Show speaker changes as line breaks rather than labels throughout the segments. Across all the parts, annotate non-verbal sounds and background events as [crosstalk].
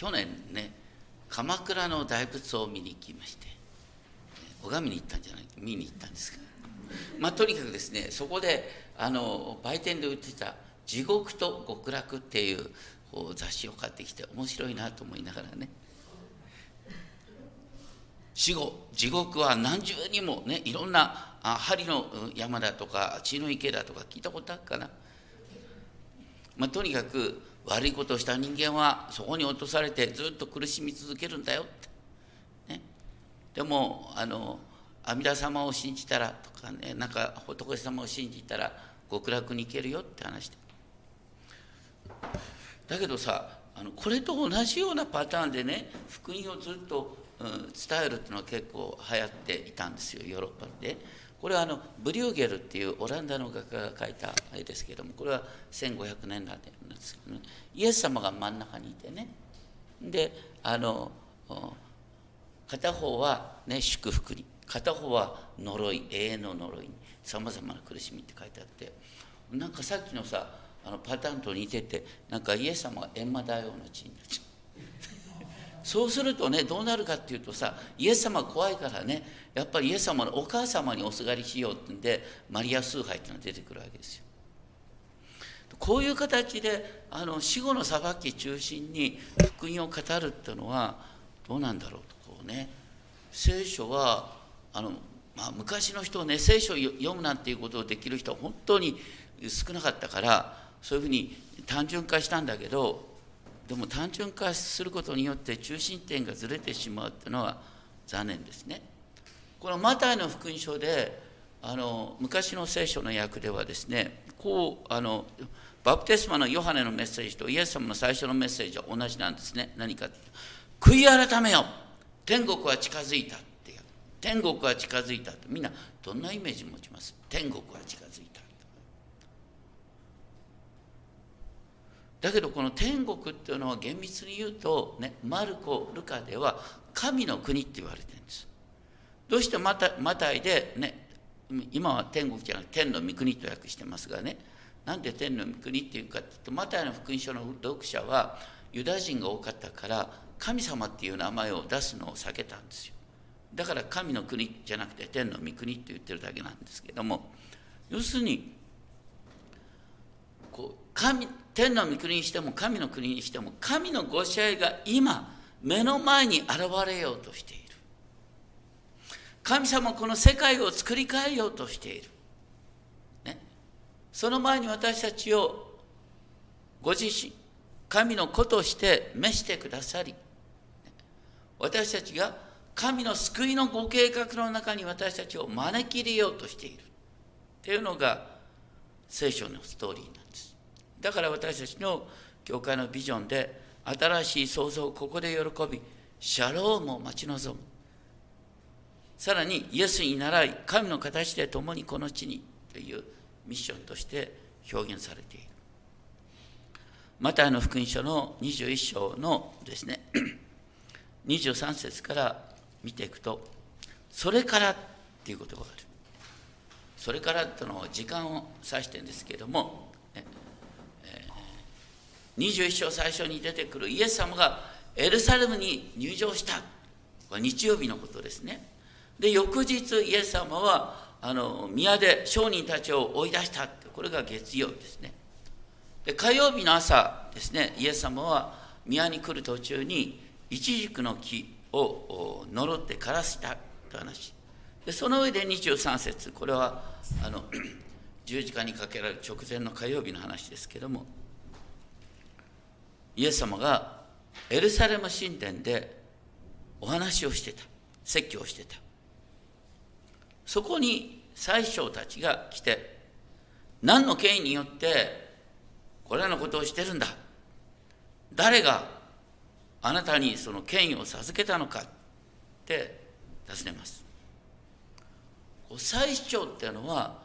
去年ね鎌倉の大仏を見に行きまして拝みに行ったんじゃない見に行ったんですがまあとにかくですねそこであの売店で売ってた「地獄と極楽」っていう雑誌を買ってきて面白いなと思いながらね死後地獄は何重にもねいろんな針の山だとか血の池だとか聞いたことあるかな、まあ、とにかく悪いことをした人間はそこに落とされてずっと苦しみ続けるんだよって、ね、でもあの阿弥陀様を信じたらとかねなんか仏様を信じたら極楽に行けるよって話で。だけどさあのこれと同じようなパターンでね福音をずっと、うん、伝えるっていうのは結構流行っていたんですよヨーロッパで。これはあのブリューゲルっていうオランダの画家が描いた絵ですけどもこれは1500年代なんですけどねイエス様が真ん中にいてねであの片方は、ね、祝福に片方は呪い永遠の呪いにさまざまな苦しみって書いてあってなんかさっきのさあのパターンと似ててなんかイエス様が閻魔大王の地になっちゃう。そうするとねどうなるかっていうとさイエス様怖いからねやっぱりイエス様のお母様におすがりしようってんでマリア崇拝っていうのが出てくるわけですよ。こういう形であの死後の裁き中心に福音を語るっていうのはどうなんだろうとこうね聖書はあの、まあ、昔の人をね聖書を読むなんていうことをできる人は本当に少なかったからそういうふうに単純化したんだけどでも単純化することによって中心点がずれてしまうっていうのは残念ですね。このマタイの福音書であの昔の聖書の訳ではですねこうあのバプテスマのヨハネのメッセージとイエス様の最初のメッセージは同じなんですね。何か悔い改めよ天国は近づいたって。天国は近づいたって。みんなどんなイメージ持ちます？天国は近づいた。だけどこの天国っていうのは厳密に言うと、ね、マルコ・ルカでは神の国って言われてるんです。どうしてマタマタイで、ね、今は天国じゃなくて天の御国と訳してますがねなんで天の御国っていうかっていうとマタイの福音書の読者はユダヤ人が多かったから神様っていう名前を出すのを避けたんですよ。だから神の国じゃなくて天の御国って言ってるだけなんですけども要するに神天の御国にしても神の国にしても神のご支配が今目の前に現れようとしている。神様この世界を作り変えようとしている、ね、その前に私たちをご自身神の子として召してくださり私たちが神の救いのご計画の中に私たちを招き入れようとしている。というのが聖書のストーリーだから私たちの教会のビジョンで新しい創造をここで喜びシャロームを待ち望む。さらにイエスに倣い神の形で共にこの地にというミッションとして表現されている。マタイの福音書の21章のですね [clears throat] 23節から見ていくとそれからっていうことがある。それからというのは時間を指してるんですけれども21章最初に出てくるイエス様がエルサレムに入場した。これ日曜日のことですね。で翌日イエス様はあの宮で商人たちを追い出した。これが月曜日ですね。で火曜日の朝ですねイエス様は宮に来る途中にイチジクの木を呪って枯らした。と話。でその上で23節。これはあの十字架にかけられる直前の火曜日の話ですけども。イエス様がエルサレム神殿でお話をしてた。説教をしてた。そこに宰相たちが来て何の権威によってこれらのことをしてるんだ。誰があなたにその権威を授けたのかって尋ねます。宰相っていうのは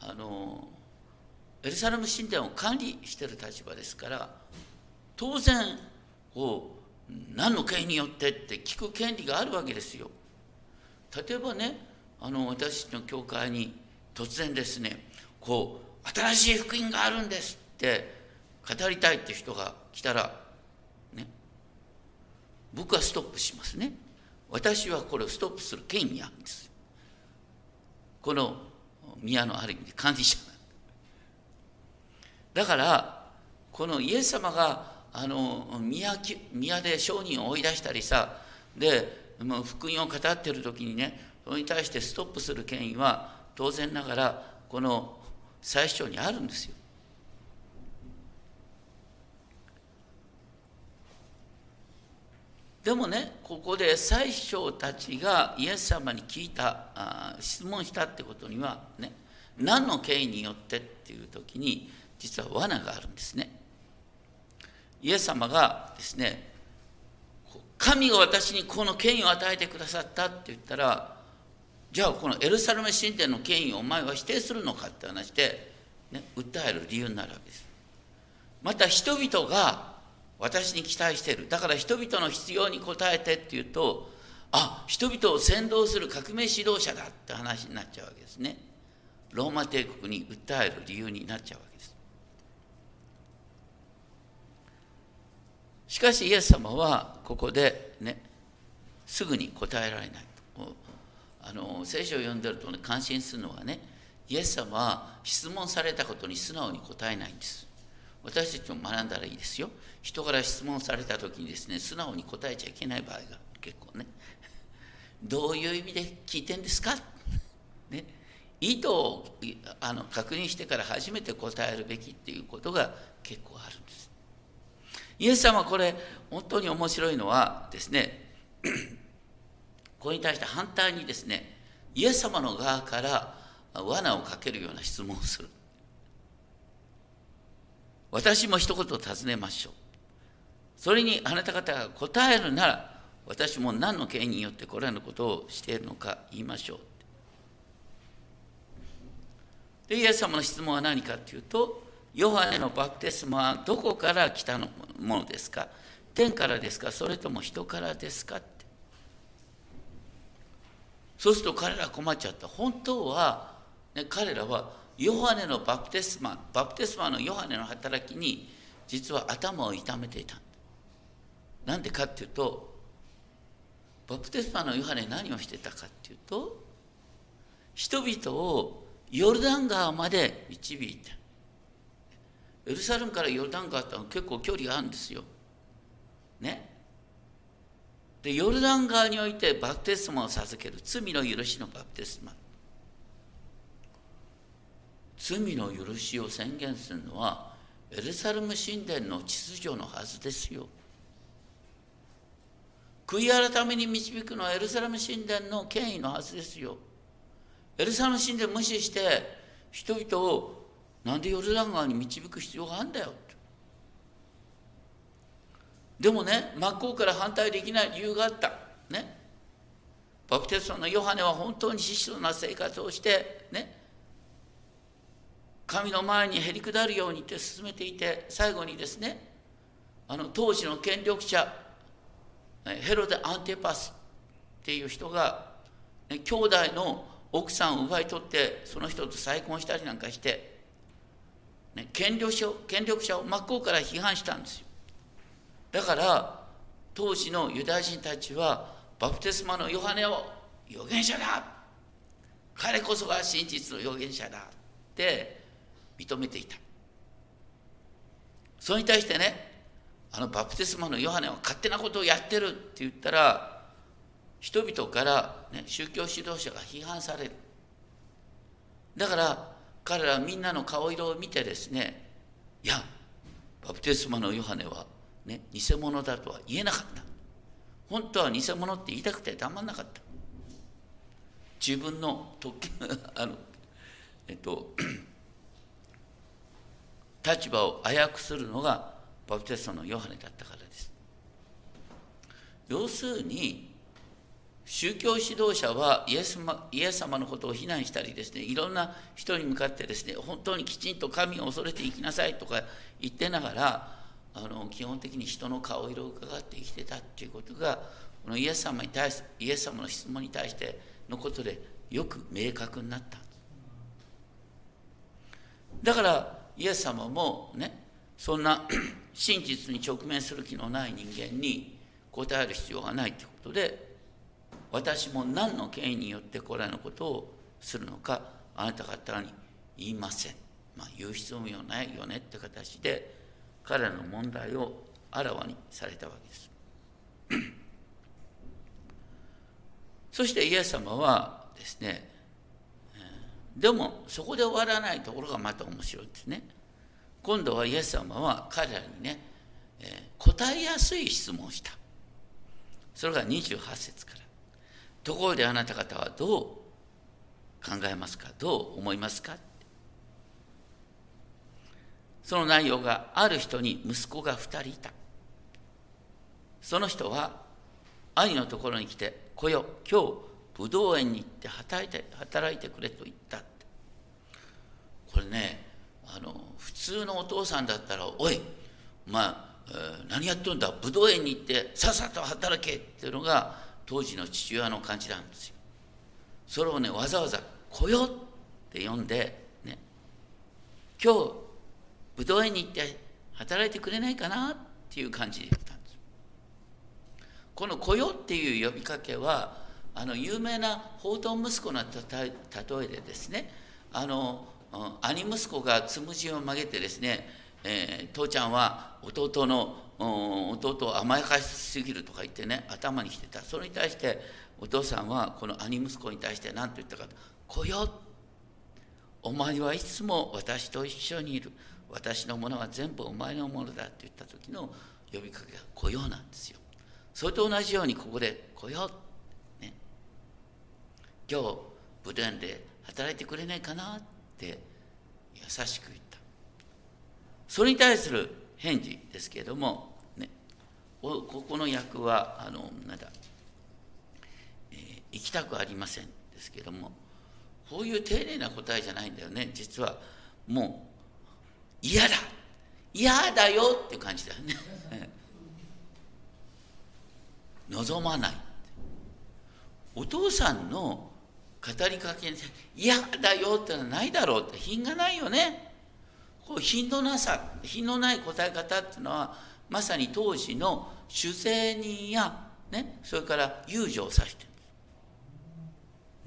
あのエルサレム神殿を管理してる立場ですから当然こう何の権威によってって聞く権利があるわけですよ。例えばねあの私の教会に突然ですねこう新しい福音があるんですって語りたいって人が来たらね僕はストップしますね。私はこれをストップする権威あるんですこの宮のある意味で管理者だからこのイエス様があの宮宮で商人を追い出したりさでもう福音を語ってる時にねそれに対してストップする権威は当然ながらこの最初にあるんですよ。でもねここで最初たちがイエス様に聞いたあ質問したってことにはね何の経緯によってっていう時に実は罠があるんですね。イエス様がですね神が私にこの権威を与えてくださったって言ったらじゃあこのエルサレム神殿の権威をお前は否定するのかって話で、ね、訴える理由になるわけです。また人々が私に期待している。だから人々の必要に応えてっていうとあ人々を先導する革命指導者だって話になっちゃうわけですね。ローマ帝国に訴える理由になっちゃうわけですしかしイエス様はここでねすぐに答えられない。あの聖書を読んでるとね感心するのはねイエス様は質問されたことに素直に答えないんです。私たちも学んだらいいですよ。人から質問された時にですね素直に答えちゃいけない場合が結構ねどういう意味で聞いてんですか、ね、意図をあの確認してから初めて答えるべきっていうことが結構ある。イエス様はこれ本当に面白いのはですねこれに対して反対にですねイエス様の側から罠をかけるような質問をする。私も一言尋ねましょう。それにあなた方が答えるなら私も何の権威によってこれらのことをしているのか言いましょう。でイエス様の質問は何かというとヨハネのバプテスマはどこから来たものですか？天からですか？それとも人からですか？って。そうすると彼ら困っちゃった。本当は、ね、彼らはヨハネのバプテスマバプテスマのヨハネの働きに実は頭を痛めていたなんでかっていうとバプテスマのヨハネ何をしてたかっていうと人々をヨルダン川まで導いた。エルサレムからヨルダン川って結構距離があるんですよ。ね？でヨルダン川においてバプテスマを授ける罪の許しのバプテスマ罪の許しを宣言するのはエルサレム神殿の秩序のはずですよ。悔い改めに導くのはエルサレム神殿の権威のはずですよ。エルサレム神殿無視して人々をなんでヨルダン川に導く必要があるんだよ。でもね真っ向から反対できない理由があった。ね。バプテスマのヨハネは本当に質素な生活をしてね。神の前にへり下るようにって進めていて最後にですねあの当時の権力者ヘロデ・アンテパスっていう人が、ね、兄弟の奥さんを奪い取ってその人と再婚したりなんかして、ね、権力者権力者を真っ向から批判したんですよ。だから当時のユダヤ人たちはバプテスマのヨハネを預言者だ。彼こそが真実の預言者だ。って認めていた。それに対してねあのバプテスマのヨハネは勝手なことをやってる。って言ったら人々から、ね、宗教指導者が批判される。だから彼らはみんなの顔色を見てですねいやバプテスマのヨハネは、ね、偽物だとは言えなかった。本当は偽物って言いたくてたまんなかった。自分の特権 [laughs] あのえっと [clears throat] 立場を危うくするのがバプテストのヨハネだったからです。要するに宗教指導者はイエスイエス様のことを非難したりですねいろんな人に向かってですね本当にきちんと神を恐れていきなさいとか言ってながらあの基本的に人の顔色を伺って生きてたっていうことがこのイエス様に対しイエス様の質問に対してのことでよく明確になった。だからイエス様もねそんな [clears throat] 真実に直面する気のない人間に答える必要がないということで私も何の権威によってこれらのことをするのかあなた方に言いません。まあ、言う必要もないよねって形で彼らの問題をあらわにされたわけです。[clears throat] そしてイエス様はですね、でもそこで終わらないところがまた面白いですね。今度はイエス様は彼らにね、え答えやすい質問をした。それが28節から。ところであなた方はどう考えますか？どう思いますか？その内容がある人に息子が2人いた。その人は兄のところに来て、来よ、今日、ぶどう園に行って働いて働いてくれと言った。これね、あの普通のお父さんだったら、おい、まあ、えー、何やっとんだ、ぶどう園に行ってさっさと働けっていうのが当時の父親の感じなんですよ。それをね、わざわざ来よって呼んで、ね、今日、ぶどう園に行って働いてくれないかなっていう感じで言ったんです。この来よっていう呼びかけは、あの有名な宝刀息子の例えでですね、あの兄息子がつむじを曲げてですね、えー、父ちゃんは弟の弟を甘やかしすぎるとか言ってね頭にきてた。それに対してお父さんはこの兄息子に対して何と言ったか「来よ」お前はいつも私と一緒にいる。私のものは全部お前のものだって言った時の呼びかけが「来よ」なんですよ。それと同じようにここで「来よ」ね。今日武殿で働いてくれないかなって優しく言ったそれに対する返事ですけれども、ね、ここの訳はあのなんだ、えー、行きたくありませんですけれどもこういう丁寧な答えじゃないんだよね。実はもう嫌だ嫌だよっていう感じだよね。[laughs] 望まない。お父さんの語りかけに「嫌だよ」ってのはないだろうって品がないよね。こう品のなさ品のない答え方っていうのはまさに当時の酒税人や、ね、それから遊女を指してる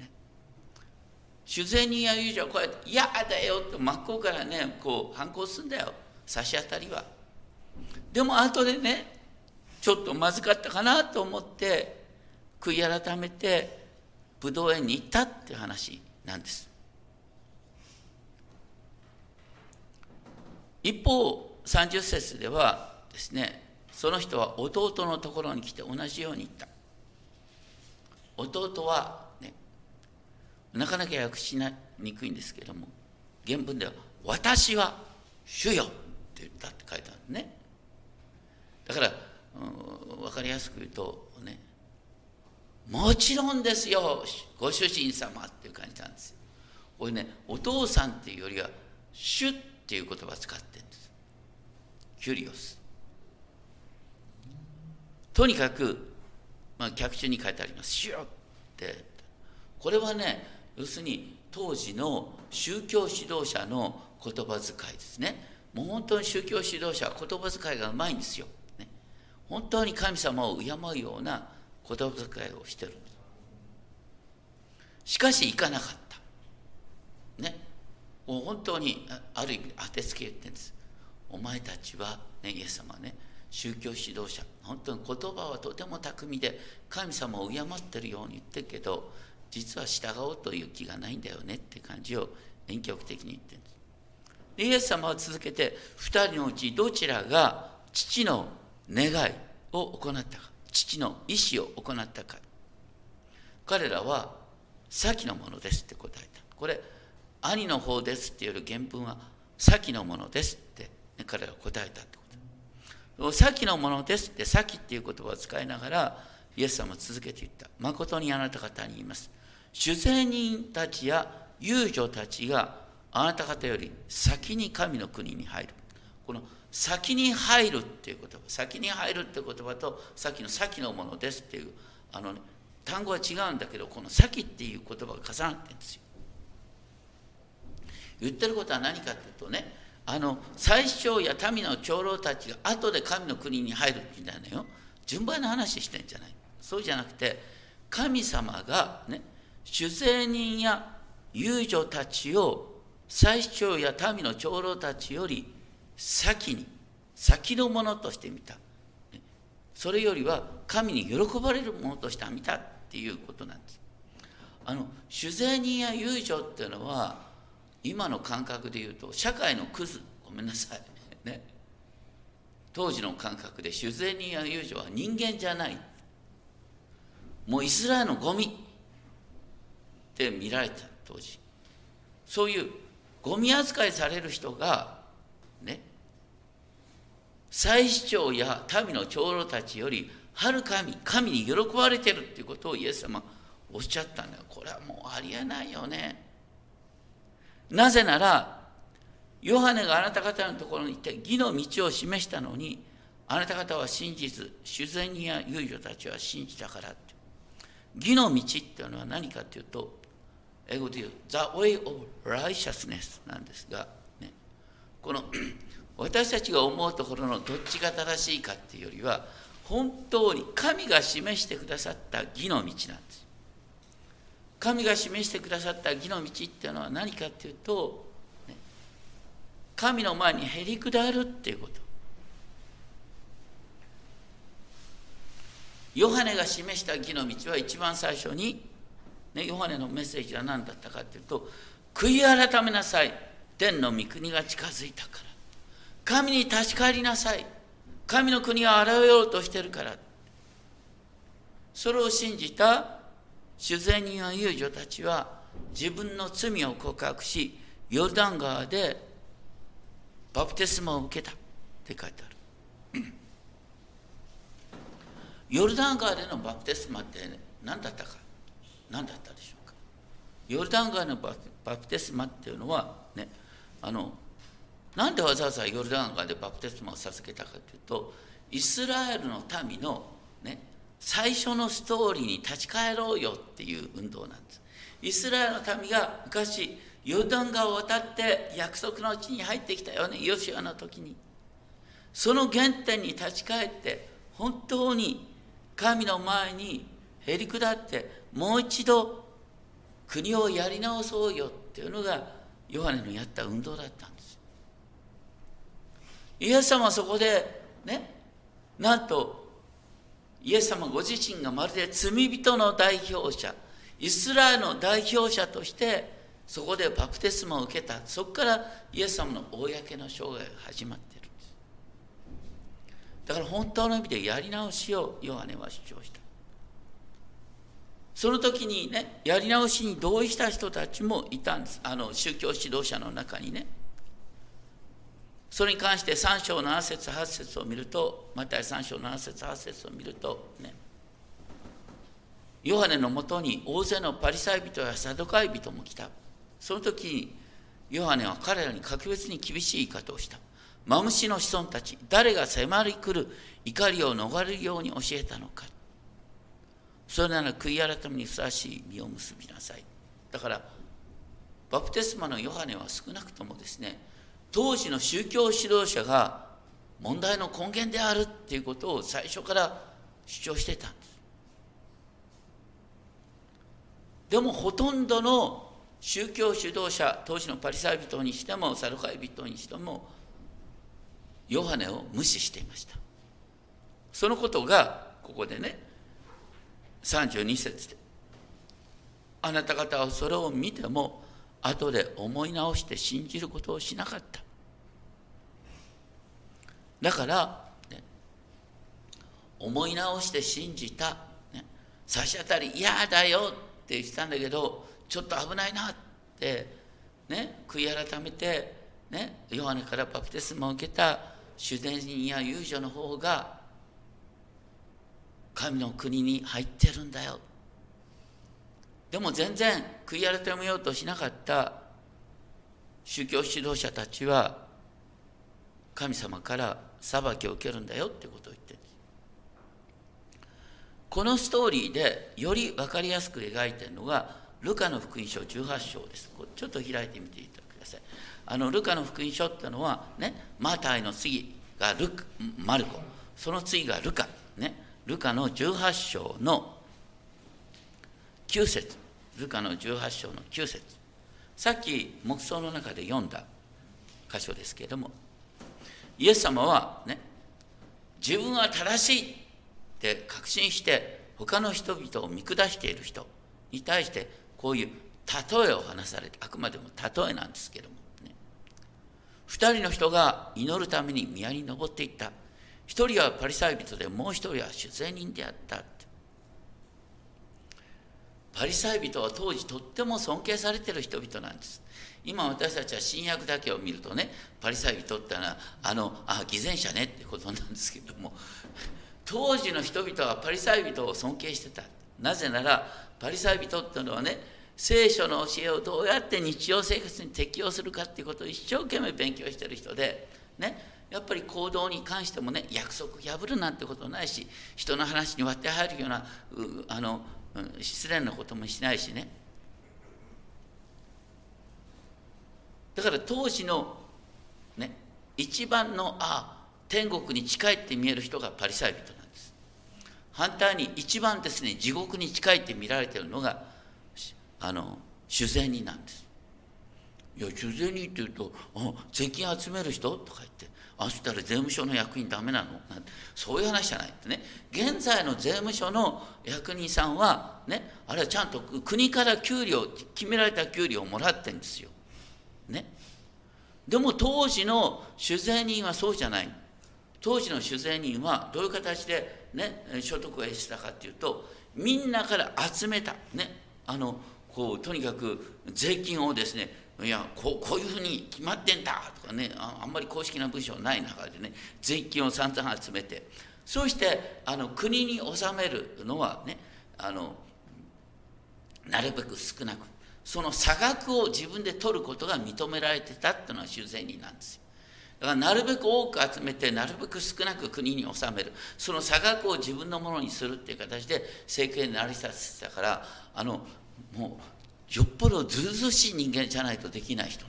ね、酒税人や遊女はこうやって「嫌だよ」って真っ向からねこう反抗するんだよ差し当たりは。でも後でねちょっとまずかったかなと思って悔い改めてブドウ園に行ったっていう話なんです。一方30節ではですねその人は弟のところに来て同じように言った。弟はねなかなか訳しにくいんですけども原文では「私は主よ」って言ったって書いてあるね。だから、うん、分かりやすく言うとねもちろんですよご主人様っていう感じなんですよ。これねお父さんっていうよりは主っていう言葉を使ってキュリオスとにかく、まあ、客中に書いてあります。主よって。これはね要するに当時の宗教指導者の言葉遣いですね。もう本当に宗教指導者は言葉遣いがうまいんですよ、ね、本当に神様を敬うような言葉遣いをしてるしかし行かなかった。ね。もう本当にある意味当てつけ言ってるんです。お前たちは、ね、イエス様はね宗教指導者。本当に言葉はとても巧みで神様を敬ってるように言ってるけど実は従おうという気がないんだよねって感じを遠曲的に言ってるんです。でイエス様は続けて2人のうちどちらが父の願いを行ったか父の意思を行ったか。彼らは先のものですって答えた。これ兄の方ですっていうより原文は先のものです、彼は答えたってこと。先のものですって先っていう言葉を使いながらイエス様は続けて言った。誠にあなた方に言います。主税人たちや遊女たちがあなた方より先に神の国に入る。この先に入るっていう言葉先に入るっていう言葉とさっきの先のものですっていうあの、ね、単語は違うんだけどこの先っていう言葉が重なってるんですよ。言ってることは何かっていうとねあの最初や民の長老たちが後で神の国に入るみたいなよ。順番の話してんじゃない。そうじゃなくて神様がね主税人や遊女たちを最長や民の長老たちより先に先のものとして見た。それよりは神に喜ばれるものとして見たっていうことなんです。あの主税人や遊女っていうのは今の感覚で言うと社会のクズごめんなさい。[laughs] ね。当時の感覚で主税人や遊女は人間じゃない。もうイスラエルのゴミって見られた当時。そういうゴミ扱いされる人がね。祭司長や民の長老たちよりはるかに神に喜ばれてるっていうことをイエス様おっしゃったんだよ。これはもうありえないよね。なぜならヨハネがあなた方のところに行って義の道を示したのにあなた方は信じず主善人や遊女たちは信じたからって。義の道っていうのは何かっていうと英語で言う The way of righteousness なんですが、ね、この [clears throat] 私たちが思うところのどっちが正しいかっていうよりは本当に神が示してくださった義の道なんです。神が示してくださった義の道っていうのは何かっていうと、ね、神の前にへり下るっていうこと。ヨハネが示した義の道は一番最初に、ね、ヨハネのメッセージは何だったかっていうと悔い改めなさい。天の御国が近づいたから。神に立ち返りなさい。神の国が現れようとしてるから。それを信じた主税人や遊女たちは自分の罪を告白しヨルダン川でバプテスマを受けたって書いてある。[clears throat] ヨルダン川でのバプテスマって何だったか何だったでしょうか。ヨルダン川のバプテスマっていうのはねあのなんでわざわざヨルダン川でバプテスマを授けたかというとイスラエルの民の、ね、最初のストーリーに立ち返ろうよっていう運動なんです。イスラエルの民が昔ヨルダン川を渡って約束の地に入ってきたよね。ヨシアの時に。その原点に立ち返って本当に神の前にへり下ってもう一度国をやり直そうよっていうのがヨハネのやった運動だったんです。イエス様はそこでねなんとイエス様ご自身がまるで罪人の代表者イスラエルの代表者としてそこでバプテスマを受けた。そこからイエス様の公の生涯が始まっているんです。だから本当の意味でやり直しをヨハネは主張した。その時にねやり直しに同意した人たちもいたんです。あの宗教指導者の中にね。それに関して3章7節8節を見るとまた3章7節8節を見るとね。ヨハネのもとに大勢のパリサイ人やサドカイ人も来た。その時にヨハネは彼らに格別に厳しい言い方をした。マムシの子孫たち誰が迫り来る怒りを逃れるように教えたのか。それなら悔い改めにふさわしい実を結びなさい。だからバプテスマのヨハネは少なくともですね当時の宗教指導者が問題の根源であるっていうことを最初から主張してたんです。でもほとんどの宗教指導者当時のパリサイ人にしてもサルカイ人にしてもヨハネを無視していました。そのことがここでね32節であなた方はそれを見ても後で思い直して信じることをしなかった。だから、ね、思い直して信じた、ね、差し当たり嫌だよって言ってたんだけどちょっと危ないなって、ね、悔い改めて、ね、ヨハネからバプテスマを受けた主伝人や遊女の方が神の国に入ってるんだよ。でも全然悔い改めようとしなかった宗教指導者たちは神様から裁きを受けるんだよってことを言ってるんです。このストーリーでより分かりやすく描いてるのがルカの福音書18章です。ちょっと開いてみてください。あのルカの福音書っていうのはねマタイの次がルマルコ。その次がルカね。ルカの18章の9節。ルカの18章の9節。さっき黙想の中で読んだ箇所ですけれども。イエス様はね自分は正しいって確信して他の人々を見下している人に対してこういう例えを話されてあくまでも例えなんですけどもね。2人の人が祈るために宮に登っていった。1人はパリサイ人でもう1人は主税人であったパリサイ人は当時とっても尊敬されてる人々なんです。今私たちは新約だけを見るとねパリサイ人ってのはあのあ偽善者ねってことなんですけども当時の人々はパリサイ人を尊敬してた。なぜならパリサイ人っていうのはね聖書の教えをどうやって日常生活に適用するかっていうことを一生懸命勉強してる人でねやっぱり行動に関してもね約束破るなんてことないし人の話に割って入るようなあの失礼なこともしないしね。だから当時のね一番のあ天国に近いって見える人がパリサイ人なんです。反対に一番ですね地獄に近いって見られてるのがあの主税人なんです。いや主税人っていうと「あ税金集める人?」とか言って。あしたら税務署の役員ダメなの？なんて。そういう話じゃないってね。現在の税務署の役人さんはねあれはちゃんと国から給料決められた給料をもらってんですよ。ね。でも当時の酒税人はそうじゃない当時の酒税人はどういう形で、ね、所得を得したかっていうとみんなから集めた、ね、あのこうとにかく税金をですねいやこうこういうふうに決まってんだとかねあんまり公式な文章ない中でね税金を散々集めて。そしてあの国に納めるのはねあのなるべく少なく。その差額を自分で取ることが認められてたっていうのは修正人なんですよ。だからなるべく多く集めてなるべく少なく国に納める。その差額を自分のものにするっていう形で政権に成り立ってたからあのもうよっぽどずうずうしい人間じゃないとできない人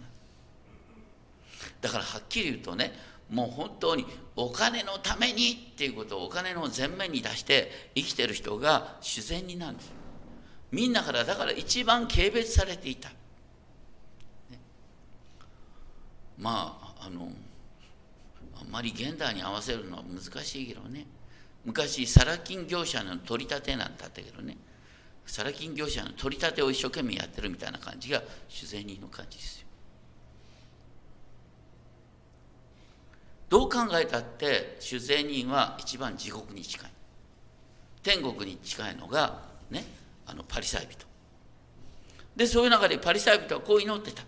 だからはっきり言うとねもう本当にお金のためにっていうことをお金の前面に出して生きてる人が自然になるんですみんなからだから一番軽蔑されていた、ね、まああのあんまり現代に合わせるのは難しいけどね。昔サラ金業者の取り立てなんてあったけどね。サラ金業者の取り立てを一生懸命やってるみたいな感じが主税人の感じですよ。どう考えたって主税人は一番地獄に近い。天国に近いのがねあのパリサイ人。でそういう中でパリサイ人はこう祈ってた。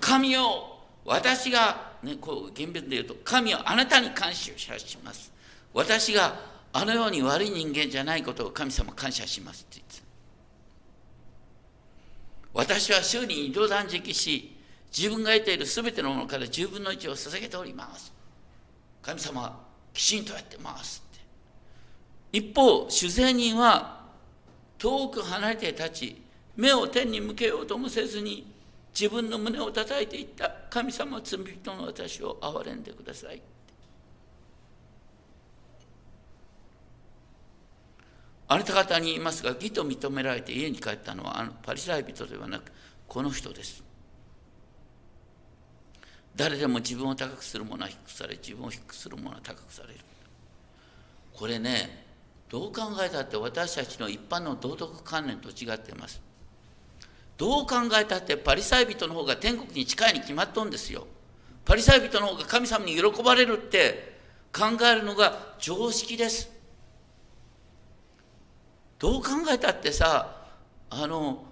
神よ私が、ね、こう厳密で言うと神はあなたに感謝します。私があのように悪い人間じゃないことを神様感謝しますって。私は週に二度断食し、自分が得ている全てのものから10分の1を捧げております。神様はきちんとやってますって。一方、主税人は遠く離れて立ち、目を天に向けようともせずに、自分の胸を叩いていった神様罪人の私を憐れんでください。あなた方に言いますが、義と認められて家に帰ったのはあのパリサイ人ではなく、この人です。誰でも自分を高くする者は低くされ、自分を低くする者は高くされる。これね、どう考えたって私たちの一般の道徳観念と違っています。どう考えたってパリサイ人の方が天国に近いに決まっとんですよ。パリサイ人の方が神様に喜ばれるって考えるのが常識です。どう考えたってさあの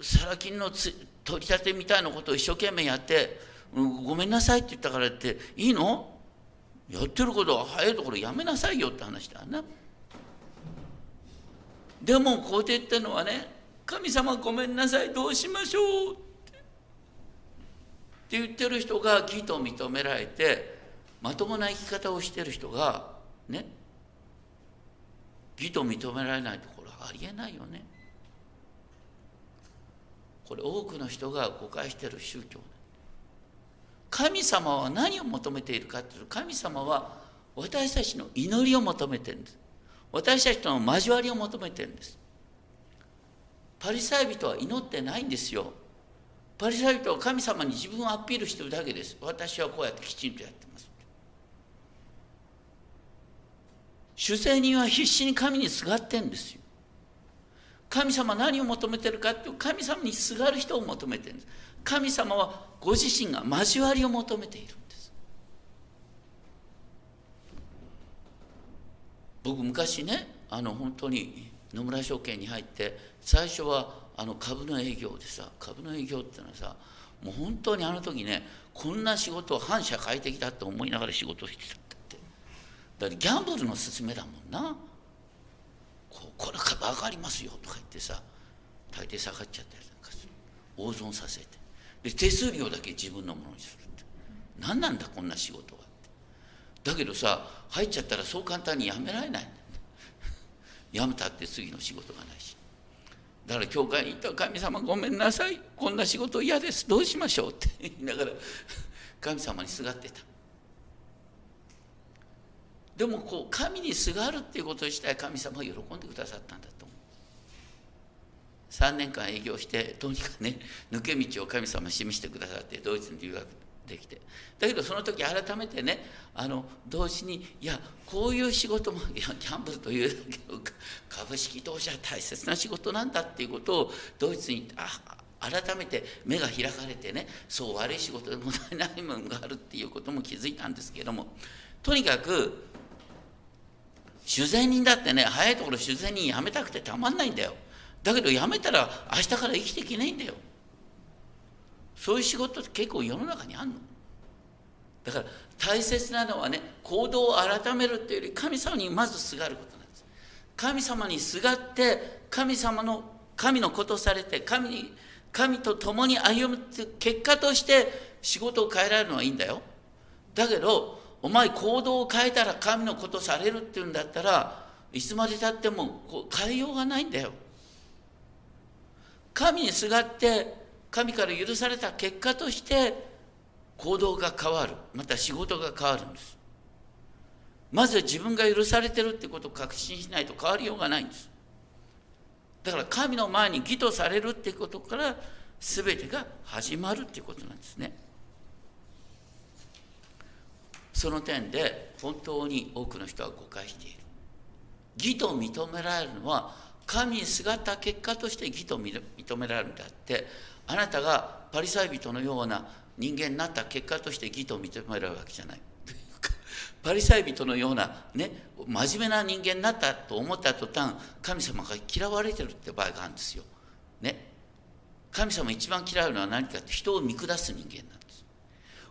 サラ金の取り立てみたいなことを一生懸命やって「ごめんなさい」って言ったからっていいの？やってることは早いところやめなさいよって話だな。でもこうやって言ってるのはね「神様ごめんなさいどうしましょう」って言ってる人が義と認められてまともな生き方をしてる人がね義と認められないとありえないよね。これ多くの人が誤解している宗教。神様は何を求めているかというと神様は私たちの祈りを求めてるんです。私たちとの交わりを求めてるんです。パリサイ人は祈ってないんですよ。パリサイ人は神様に自分をアピールしてるだけです。私はこうやってきちんとやってます。主税人は必死に神にすがってんですよ。神様何を求めてるかっていう神様にすがる人を求めてるんです。神様はご自身が交わりを求めているんです。僕昔ねあの本当に野村証券に入って最初はあの株の営業でさ株の営業っていうのはさもう本当にあの時ねこんな仕事を反社会的だと思いながら仕事をしてたって。だってギャンブルの勧めだもんな。ここれ株上がりますよとか言ってさ大抵下がっちゃったりなんかする。大損させて。で手数料だけ自分のものにするって。何なんだこんな仕事はって。だけどさ入っちゃったらそう簡単に辞められないんだ。辞めたって次の仕事がないし。だから教会に行ったら「神様ごめんなさい。こんな仕事嫌です。どうしましょう」って言いながら神様にすがってた。でもこう神にすがるっていうこと自体神様は喜んでくださったんだと思う。3年間営業してどうにかくね抜け道を神様示してくださってドイツに留学できて。だけどその時改めてねあの同時にいやこういう仕事もいやギャンブルというだけど株式投資は大切な仕事なんだっていうことをドイツにあ改めて目が開かれてねそう悪い仕事でもないものがあるっていうことも気づいたんですけども。とにかく修善人だってね早いところ修善人辞めたくてたまんないんだよ。だけど辞めたら明日から生きていけないんだよ。そういう仕事って結構世の中にあんの。だから大切なのはね行動を改めるっていうより神様にまずすがることなんです。神様にすがって神様の神のことされて神に神と共に歩むって結果として仕事を変えられるのはいいんだよ。だけどお前行動を変えたら神のことされるっていうんだったらいつまでたっても変えようがないんだよ。神にすがって神から許された結果として行動が変わる。また仕事が変わるんです。まず自分が許されてるってことを確信しないと変わりようがないんです。だから神の前に義とされるってことから全てが始まるっていうことなんですね。その点で本当に多くの人は誤解している義と認められるのは神にすがった結果として義と認められるんであってあなたがパリサイ人のような人間になった結果として義と認められるわけじゃない。[laughs] パリサイ人のようなね真面目な人間になったと思った途端神様が嫌われてるって場合があるんですよ。ね。神様一番嫌うのは何かって人を見下す人間なんです。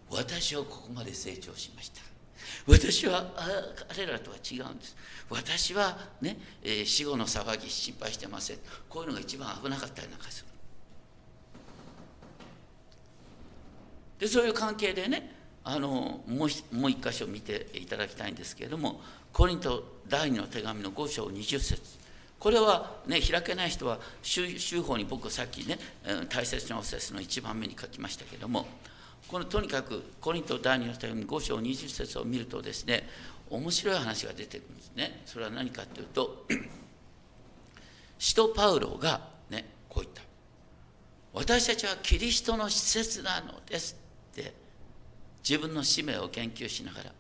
私はここまで成長しました。私はあ彼らとは違うんです。私はね、えー、死後の騒ぎ心配してません。こういうのが一番危なかったりなんかする。でそういう関係でねあのもう一箇所見ていただきたいんですけれどもコリント第二の手紙の5章20節これはね開けない人は週法に僕さっきね大切なお説の一番目に書きましたけれどもこのとにかくコリント第二の手紙5章20節を見るとですね面白い話が出てくるんですね。それは何かというと使徒パウロがねこう言った。私たちはキリストの施設なのですって自分の使命を研究しながら。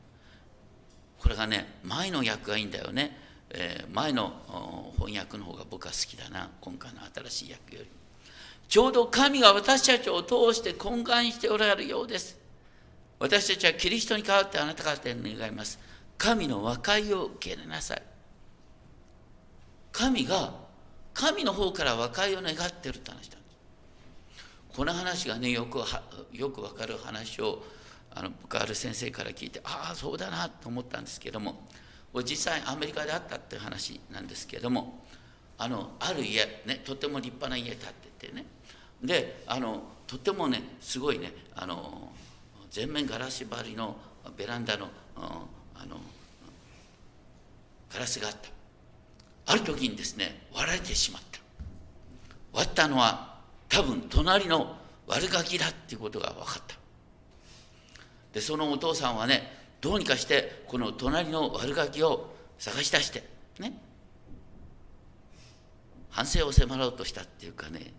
これがね前の訳がいいんだよね、えー、前の翻訳の方が僕は好きだな。今回の新しい訳より。ちょうど神が私たちを通して懇願しておられるようです。私たちはキリストに代わってあなた方に願います。神の和解を受け入れなさい。神が神の方から和解を願ってるって話だこの話がねよくよくわかる話をあの僕ある先生から聞いてああそうだなと思ったんですけども実際アメリカであったっていう話なんですけどもあのある家、ね、とても立派な家建っててね。であのとてもねすごいねあの全面ガラス張りのベランダのあのガラスがあった。ある時にですね割られてしまった。割ったのは多分隣の悪ガキだっていうことが分かった。でそのお父さんはねどうにかしてこの隣の悪ガキを探し出してね。反省を迫ろうとしたっていうかね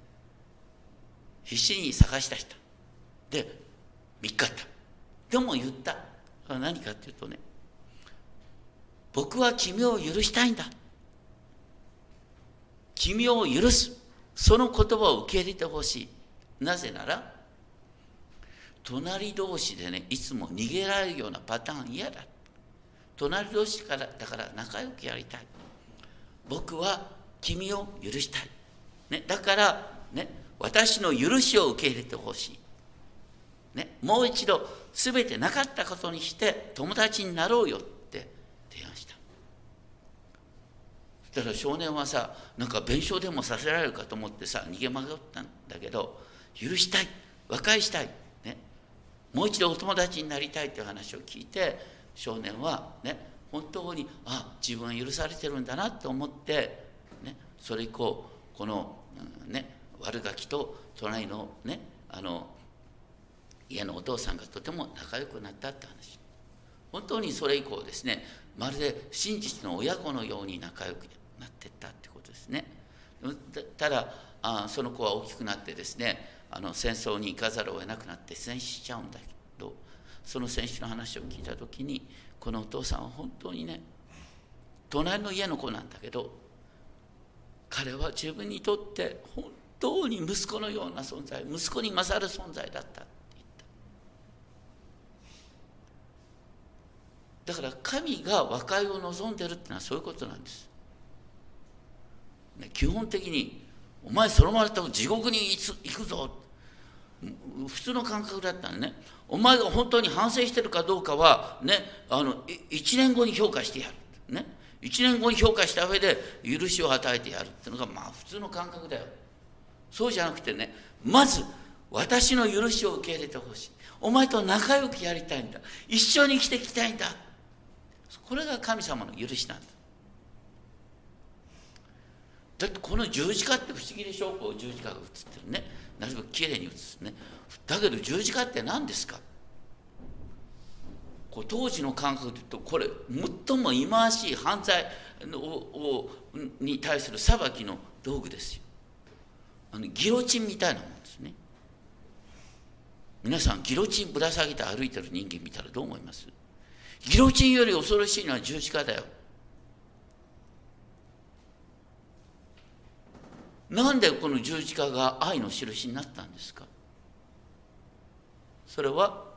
必死に探し出したで見っかった。でも言った。何かっていうとね僕は君を許したいんだ。君を許す。その言葉を受け入れてほしい。なぜなら隣同士でねいつも逃げられるようなパターン嫌だ。隣同士からだから仲良くやりたい。僕は君を許したい、ね、だからね私の許しを受け入れてほしい、ね、もう一度全てなかったことにして友達になろうよって提案した。そしたら少年はさなんか弁償でもさせられるかと思ってさ逃げ惑ったんだけど許したい。和解したい、ね、もう一度お友達になりたいという話を聞いて少年はね本当にあ自分は許されてるんだなと思って、それ以降この、うん、ね悪ガキと隣のねあの家のお父さんがとても仲良くなったって話。本当にそれ以降ですねまるで真実の親子のように仲良くなってったってことですね。ただあその子は大きくなってですねあの戦争に行かざるを得なくなって戦死しちゃうんだけどその戦死の話を聞いた時にこのお父さんは本当にね隣の家の子なんだけど彼は自分にとって本当に息子のような存在息子に勝る存在だったって言った。だから神が和解を望んでるってのはそういうことなんです、ね、基本的にお前そのままだったら地獄に行くぞ。普通の感覚だったんね。お前が本当に反省してるかどうかはねあの1年後に評価してやる。ね。1年後に評価した上で許しを与えてやるっていうのがまあ普通の感覚だよ。そうじゃなくてねまず私の許しを受け入れてほしい。お前と仲良くやりたいんだ。一緒に生きていきたいんだ。これが神様の許しなんだ。だってこの十字架って不思議でしょ？こう十字架が映ってるね。なるべくきれいに映すね。だけど十字架って何ですか？こう当時の感覚で言うとこれ最も忌まわしい犯罪をに対する裁きの道具ですよ。あのギロチンみたいなもんですね。皆さんギロチンぶら下げて歩いてる人間見たらどう思います？ギロチンより恐ろしいのは十字架だよ。なんでこの十字架が愛の印になったんですか？それは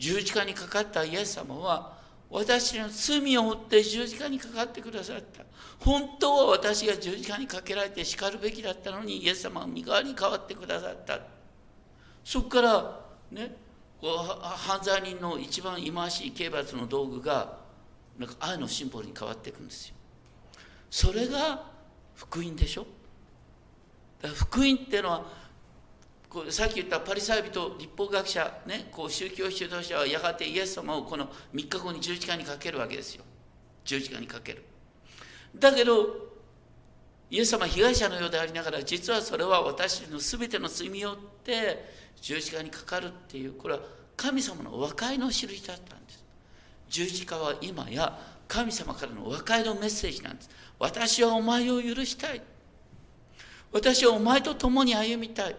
十字架にかかったイエス様は私の罪を負って十字架にかかってくださった。本当は私が十字架にかけられて叱るべきだったのにイエス様は身代わりに変わってくださった。そこからね犯罪人の一番忌まわしい刑罰の道具がなんか愛のシンボルに変わっていくんですよ。それが福音でしょ？だから福音っていうのはこうさっき言ったパリサイ人立法学者、ね、こう宗教指導者はやがてイエス様をこの3日後に十字架にかけるわけですよ。十字架にかける。だけどイエス様は被害者のようでありながら実はそれは私の全ての罪によって十字架にかかるっていうこれは神様の和解の印だったんです。十字架は今や神様からの和解のメッセージなんです。私はお前を許したい。私はお前と共に歩みたい。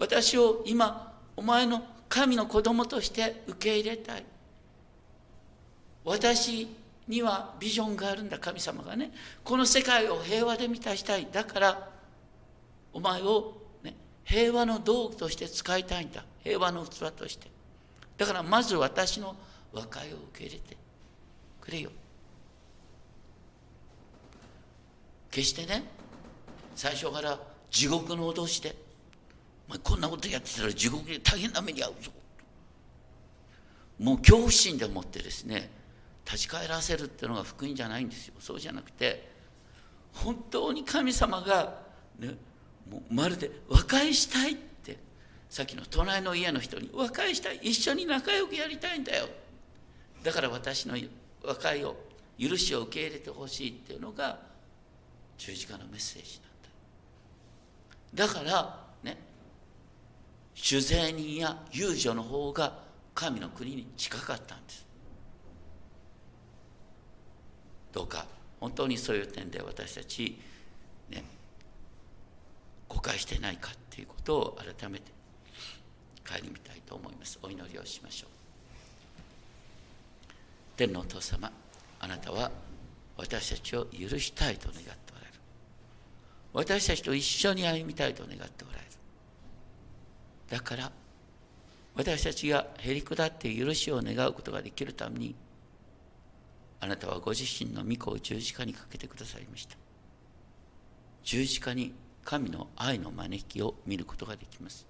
私を今お前の神の子供として受け入れたい。私にはビジョンがあるんだ神様がね。この世界を平和で満たしたい。だからお前を、ね、平和の道具として使いたいんだ。平和の器として。だからまず私の和解を受け入れてくれよ。決してね最初から地獄の脅しで「お前こんなことやってたら地獄で大変な目に遭うぞ」もう恐怖心でもってですね立ち返らせるっていうのが福音じゃないんですよ。そうじゃなくて本当に神様が、ね、もうまるで和解したいってさっきの隣の家の人に和解したい一緒に仲良くやりたいんだよ。だから私の和解を許しを受け入れてほしいっていうのが十字架のメッセージなんだ。だから酒税人や遊女の方が神の国に近かったんです。どうか本当にそういう点で私たちね誤解してないかっていうことを改めて帰りみたいと思います。お祈りをしましょう。天のお父様あなたは私たちを許したいと願っておられる。私たちと一緒に歩みたいと願っておられる。だから私たちがへり下って許しを願うことができるためにあなたはご自身の御子を十字架にかけてくださいました。十字架に神の愛の招きを見ることができます。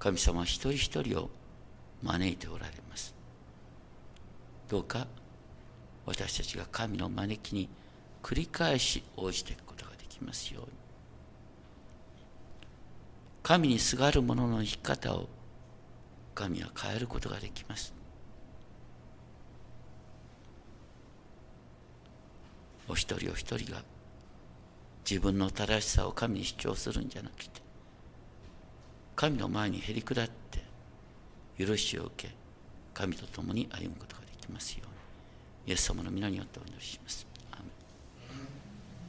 神様一人一人を招いておられます。どうか私たちが神の招きに繰り返し応じていくことができますように。神にすがる者の生き方を神は変えることができますお一人お一人が自分の正しさを神に主張するんじゃなくて神の前にへり下って許しを受け神と共に歩むことができますようにイエス様の皆によってお祈りします。